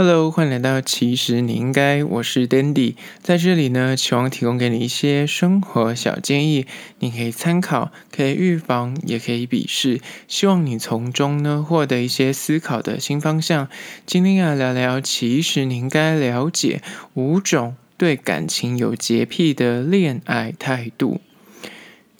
Hello，欢迎来到其实你应该，我是 Dandy，在这里呢，希望提供给你一些生活小建议，你可以参考，可以预防，也可以鄙视，希望你从中呢获得一些思考的新方向。今天要聊聊，其实你应该了解五种对感情有洁癖的恋爱态度。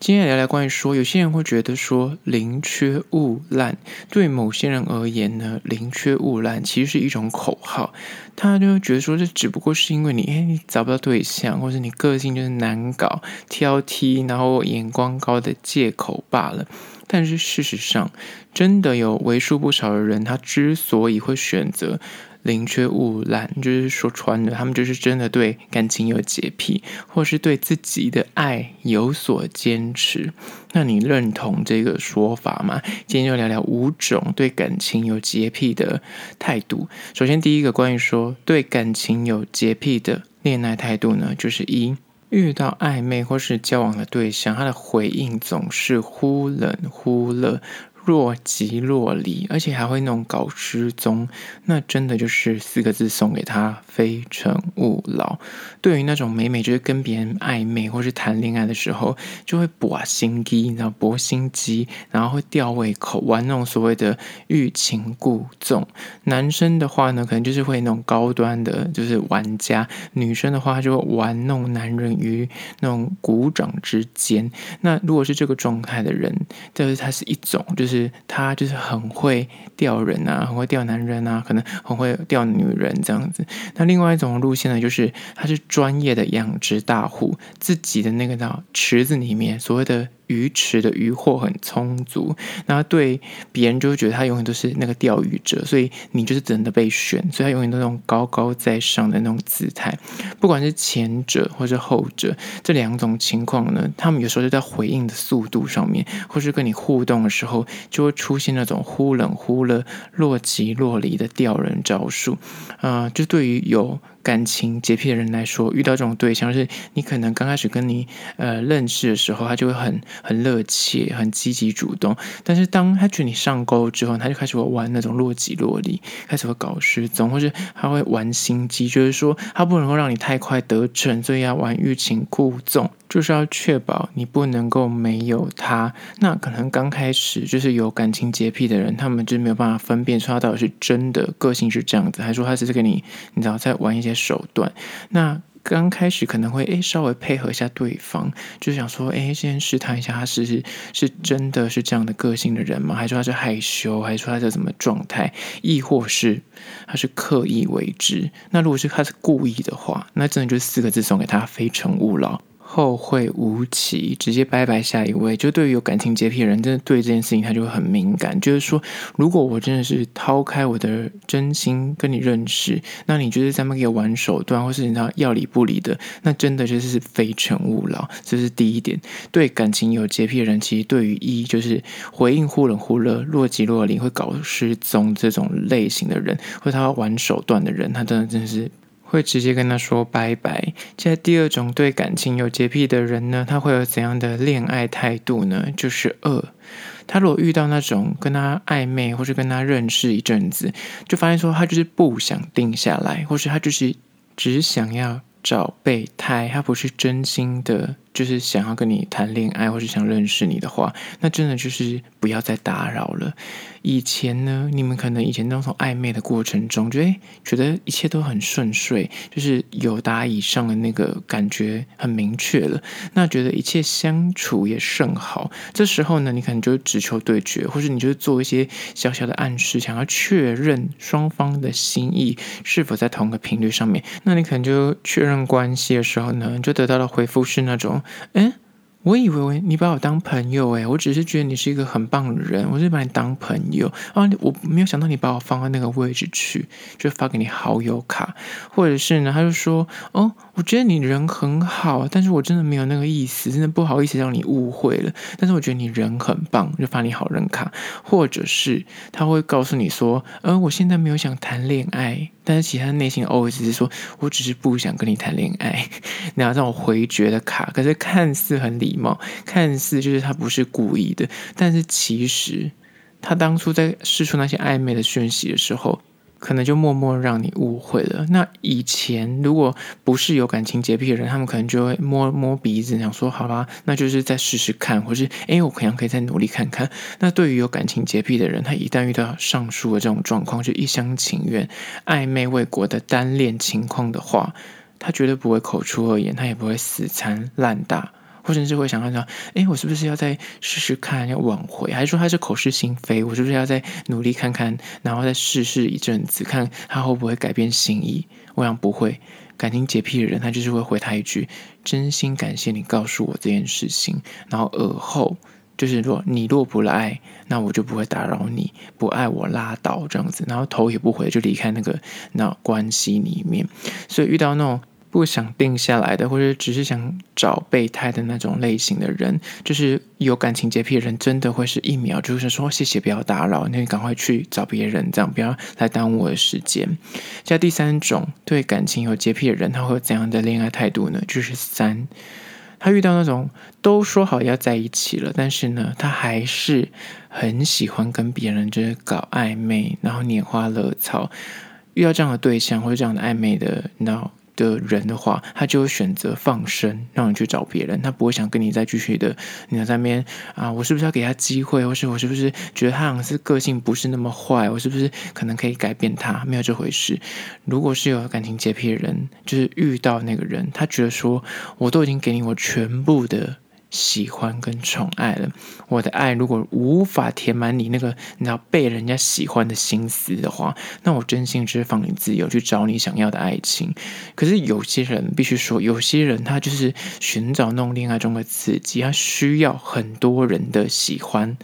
今天聊聊关于说，有些人会觉得说宁缺毋滥，对某些人而言呢，宁缺毋滥其实是一种口号。他就会觉得说，这只不过是因为你，哎，你找不到对象，或者你个性就是难搞、挑剔，然后眼光高的借口罢了。但是事实上，真的有为数不少的人，他之所以会选择。宁缺毋滥，就是说穿了，他们就是真的对感情有洁癖，或是对自己的爱有所坚持。那你认同这个说法吗？今天就聊聊五种对感情有洁癖的态度。首先，第一个关于说对感情有洁癖的恋爱态度呢，就是一遇到暧昧或是交往的对象，他的回应总是忽冷忽热。若即若离，而且还会那种搞失踪，那真的就是四个字送给他：非诚勿扰。对于那种每每就是跟别人暧昧或是谈恋爱的时候，就会搏心机，然后博心机，然后会吊胃口，玩那种所谓的欲擒故纵。男生的话呢，可能就是会那种高端的，就是玩家；女生的话就会玩弄男人于那种股掌之间。那如果是这个状态的人，就是他是一种，就是。他就是很会钓人啊，很会钓男人啊，可能很会钓女人这样子。那另外一种路线呢，就是他是专业的养殖大户，自己的那个叫池子里面所谓的。鱼池的鱼获很充足，那对别人就会觉得他永远都是那个钓鱼者，所以你就是真的被选，所以他永远都那种高高在上的那种姿态。不管是前者或是后者，这两种情况呢，他们有时候就在回应的速度上面，或是跟你互动的时候，就会出现那种忽冷忽热、若即若离的钓人招数。啊、就对于有。感情洁癖的人来说，遇到这种对象，是你可能刚开始跟你呃认识的时候，他就会很很热切、很积极主动。但是当他觉得你上钩之后，他就开始会玩那种若即若离，开始会搞失踪，或是他会玩心机，就是说他不能够让你太快得逞，所以要玩欲擒故纵。就是要确保你不能够没有他，那可能刚开始就是有感情洁癖的人，他们就没有办法分辨出他到底是真的个性是这样子，还是说他只是跟你，你知道在玩一些手段。那刚开始可能会诶稍微配合一下对方，就想说诶先试探一下他是是是真的是这样的个性的人吗？还是说他是害羞？还是说他是什么状态？亦或是他是刻意为之？那如果是他是故意的话，那真的就四个字送给他：非诚勿扰。后会无期，直接拜拜下一位。就对于有感情洁癖的人，真的对这件事情他就会很敏感。就是说，如果我真的是掏开我的真心跟你认识，那你就是在那给我玩手段，或是你知道要理不理的，那真的就是非诚勿扰。这是第一点。对感情有洁癖的人，其实对于一就是回应忽冷忽热、若即若离、会搞失踪这种类型的人，或者他玩手段的人，他真的真的是。会直接跟他说拜拜。现在第二种对感情有洁癖的人呢，他会有怎样的恋爱态度呢？就是二，他如果遇到那种跟他暧昧，或是跟他认识一阵子，就发现说他就是不想定下来，或是他就是只想要找备胎，他不是真心的。就是想要跟你谈恋爱，或是想认识你的话，那真的就是不要再打扰了。以前呢，你们可能以前那种暧昧的过程中，觉得觉得一切都很顺遂，就是有达以上的那个感觉很明确了。那觉得一切相处也甚好。这时候呢，你可能就只求对决，或是你就做一些小小的暗示，想要确认双方的心意是否在同个频率上面。那你可能就确认关系的时候呢，就得到的回复是那种。嗯，我以为你把我当朋友诶，我只是觉得你是一个很棒的人，我就把你当朋友啊，我没有想到你把我放到那个位置去，就发给你好友卡，或者是呢，他就说哦。我觉得你人很好，但是我真的没有那个意思，真的不好意思让你误会了。但是我觉得你人很棒，就发你好人卡，或者是他会告诉你说，呃，我现在没有想谈恋爱，但是其他内心的 OS 是说我只是不想跟你谈恋爱，然后这种回绝的卡，可是看似很礼貌，看似就是他不是故意的，但是其实他当初在试出那些暧昧的讯息的时候。可能就默默让你误会了。那以前如果不是有感情洁癖的人，他们可能就会摸摸鼻子，想说：“好吧，那就是再试试看，或是诶，我可能可以再努力看看。”那对于有感情洁癖的人，他一旦遇到上述的这种状况，就一厢情愿、暧昧未果的单恋情况的话，他绝对不会口出恶言，他也不会死缠烂打。或者是会想到，哎，我是不是要再试试看，要挽回？还是说他是口是心非？我是不是要再努力看看，然后再试试一阵子，看他会不会改变心意？我想不会。感情洁癖的人，他就是会回他一句：“真心感谢你告诉我这件事情。”然后而后就是说，你若不来，那我就不会打扰你；不爱我拉倒这样子，然后头也不回就离开那个那关系里面。所以遇到那种。不想定下来的，或者只是想找备胎的那种类型的人，就是有感情洁癖的人，真的会是一秒就是说谢谢，不要打扰，那你赶快去找别人，这样不要来耽误我的时间。加第三种对感情有洁癖的人，他会有怎样的恋爱态度呢？就是三，他遇到那种都说好要在一起了，但是呢，他还是很喜欢跟别人就是搞暧昧，然后拈花惹草。遇到这样的对象或者这样的暧昧的，你知道。的人的话，他就会选择放生，让你去找别人。他不会想跟你再继续的，你在那边啊，我是不是要给他机会，或是我是不是觉得他好像是个性不是那么坏，我是不是可能可以改变他？没有这回事。如果是有感情洁癖的人，就是遇到那个人，他觉得说，我都已经给你我全部的。喜欢跟宠爱了，我的爱如果无法填满你那个你知道被人家喜欢的心思的话，那我真心只是放你自由去找你想要的爱情。可是有些人必须说，有些人他就是寻找那种恋爱中的刺激，他需要很多人的喜欢。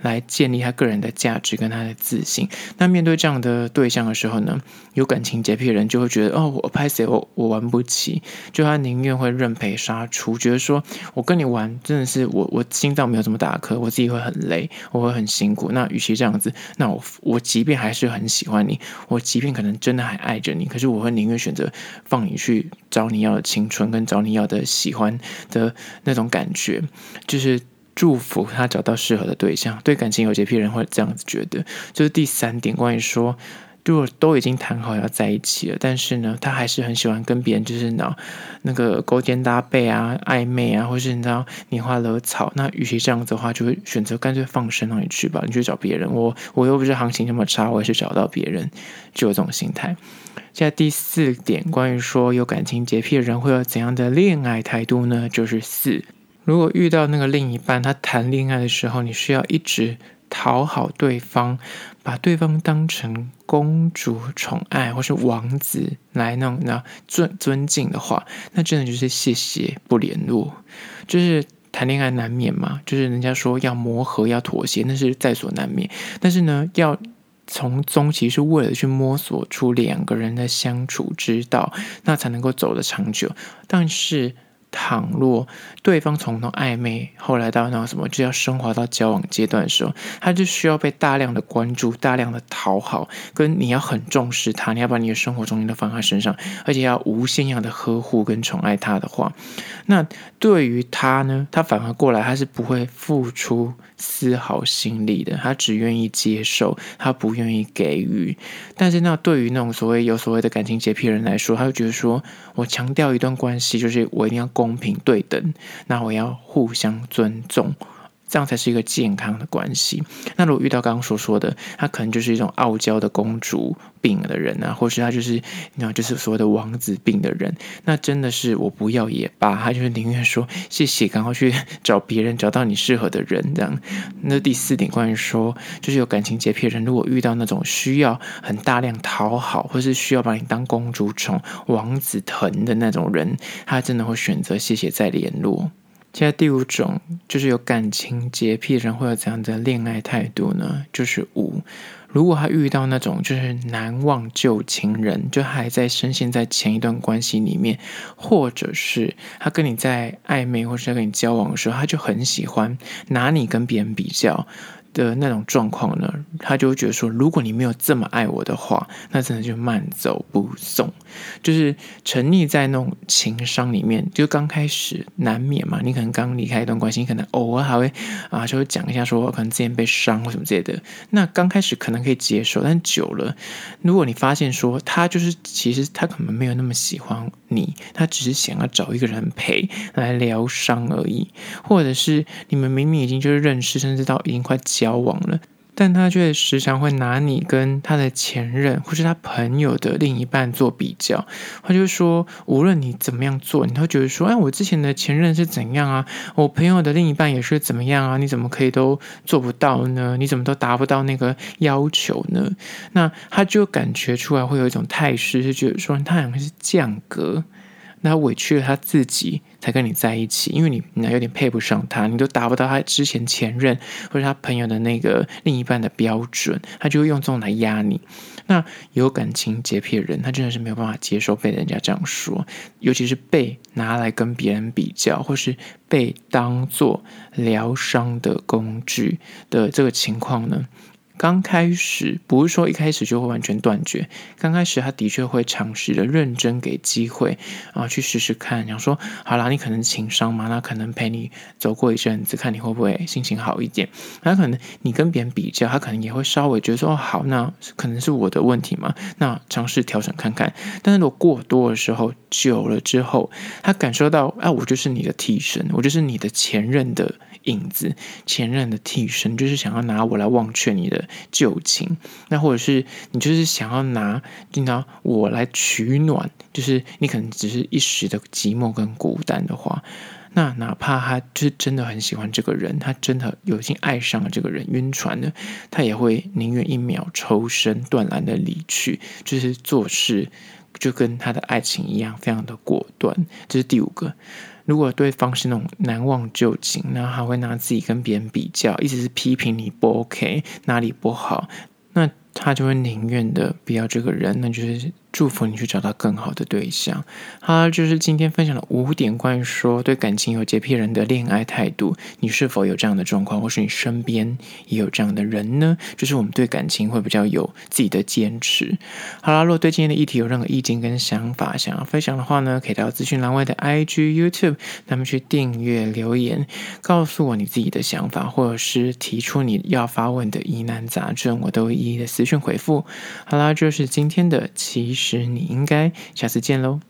来建立他个人的价值跟他的自信。那面对这样的对象的时候呢，有感情洁癖的人就会觉得，哦，我拍谁，我我玩不起，就他宁愿会认赔杀出，觉得说我跟你玩真的是我我心脏没有这么大颗，我自己会很累，我会很辛苦。那与其这样子，那我我即便还是很喜欢你，我即便可能真的还爱着你，可是我会宁愿选择放你去找你要的青春，跟找你要的喜欢的那种感觉，就是。祝福他找到适合的对象。对感情有洁癖人会这样子觉得，就是第三点，关于说，如果都已经谈好要在一起了，但是呢，他还是很喜欢跟别人就是那那个勾肩搭背啊、暧昧啊，或是你知道拈花惹草。那与其这样子的话，就会选择干脆放生，让你去吧，你去找别人。我我又不是行情那么差，我也是找到别人，就有这种心态。现在第四点，关于说有感情洁癖的人会有怎样的恋爱态度呢？就是四。如果遇到那个另一半，他谈恋爱的时候，你需要一直讨好对方，把对方当成公主宠爱或是王子来弄那尊尊敬的话，那真的就是谢谢不联络。就是谈恋爱难免嘛，就是人家说要磨合要妥协，那是在所难免。但是呢，要从中其实是为了去摸索出两个人的相处之道，那才能够走得长久。但是。倘若对方从那暧昧，后来到那什么就要升华到交往阶段的时候，他就需要被大量的关注、大量的讨好，跟你要很重视他，你要把你的生活重心都放在他身上，而且要无限样的呵护跟宠爱他的话，那对于他呢，他反而过来，他是不会付出丝毫心力的，他只愿意接受，他不愿意给予。但是那对于那种所谓有所谓的感情洁癖人来说，他就觉得说，我强调一段关系，就是我一定要。公平对等，那我要互相尊重，这样才是一个健康的关系。那如果遇到刚刚所说的，他可能就是一种傲娇的公主病的人啊，或是他就是那种就是所谓的王子病的人，那真的是我不要也罢，他就是宁愿说谢谢，赶快去找别人，找到你适合的人这样。那第四点，关于说就是有感情洁癖人，如果遇到那种需要很大量讨好，或是需要把你当公主宠、王子疼的那种人，他真的会选择谢谢再联络。现在第五种就是有感情洁癖的人会有怎样的恋爱态度呢？就是五。如果他遇到那种就是难忘旧情人，就还在深陷在前一段关系里面，或者是他跟你在暧昧或是跟你交往的时候，他就很喜欢拿你跟别人比较，的那种状况呢，他就会觉得说，如果你没有这么爱我的话，那真的就慢走不送。就是沉溺在那种情伤里面，就刚开始难免嘛。你可能刚离开一段关系，你可能偶尔还会啊，就会讲一下说，可能之前被伤或什么之类的。那刚开始可能可以接受，但久了，如果你发现说他就是其实他可能没有那么喜欢你，他只是想要找一个人陪来疗伤而已，或者是你们明明已经就是认识，甚至到已经快交。往了，但他却时常会拿你跟他的前任或是他朋友的另一半做比较。他就说，无论你怎么样做，你都觉得说，哎，我之前的前任是怎样啊？我朋友的另一半也是怎么样啊？你怎么可以都做不到呢？你怎么都达不到那个要求呢？那他就感觉出来会有一种态势，是觉得说他两个是降格。那委屈了他自己才跟你在一起，因为你你有点配不上他，你都达不到他之前前任或者他朋友的那个另一半的标准，他就会用这种来压你。那有感情洁癖的人，他真的是没有办法接受被人家这样说，尤其是被拿来跟别人比较，或是被当做疗伤的工具的这个情况呢。刚开始不是说一开始就会完全断绝，刚开始他的确会尝试着认真给机会啊，去试试看。想说好啦，你可能情商嘛，那可能陪你走过一阵子，看你会不会心情好一点。那可能你跟别人比较，他可能也会稍微觉得说，哦，好，那可能是我的问题嘛，那尝试调整看看。但是如果过多的时候，久了之后，他感受到，啊，我就是你的替身，我就是你的前任的影子，前任的替身，就是想要拿我来忘却你的旧情，那或者是你就是想要拿，就拿我来取暖，就是你可能只是一时的寂寞跟孤单的话，那哪怕他就是真的很喜欢这个人，他真的有幸爱上了这个人，晕船了，他也会宁愿一秒抽身，断然的离去，就是做事就跟他的爱情一样，非常的果断。这是第五个。如果对方是那种难忘旧情，然后还会拿自己跟别人比较，一直是批评你不 OK，哪里不好，那他就会宁愿的不要这个人，那就是。祝福你去找到更好的对象。好，就是今天分享了五点关于说对感情有洁癖人的恋爱态度。你是否有这样的状况，或是你身边也有这样的人呢？就是我们对感情会比较有自己的坚持。好啦，如果对今天的议题有任何意见跟想法，想要分享的话呢，可以到资讯栏外的 IG、YouTube，那么去订阅留言，告诉我你自己的想法，或者是提出你要发问的疑难杂症，我都一一的私讯回复。好啦，就是今天的其是你应该下次见喽。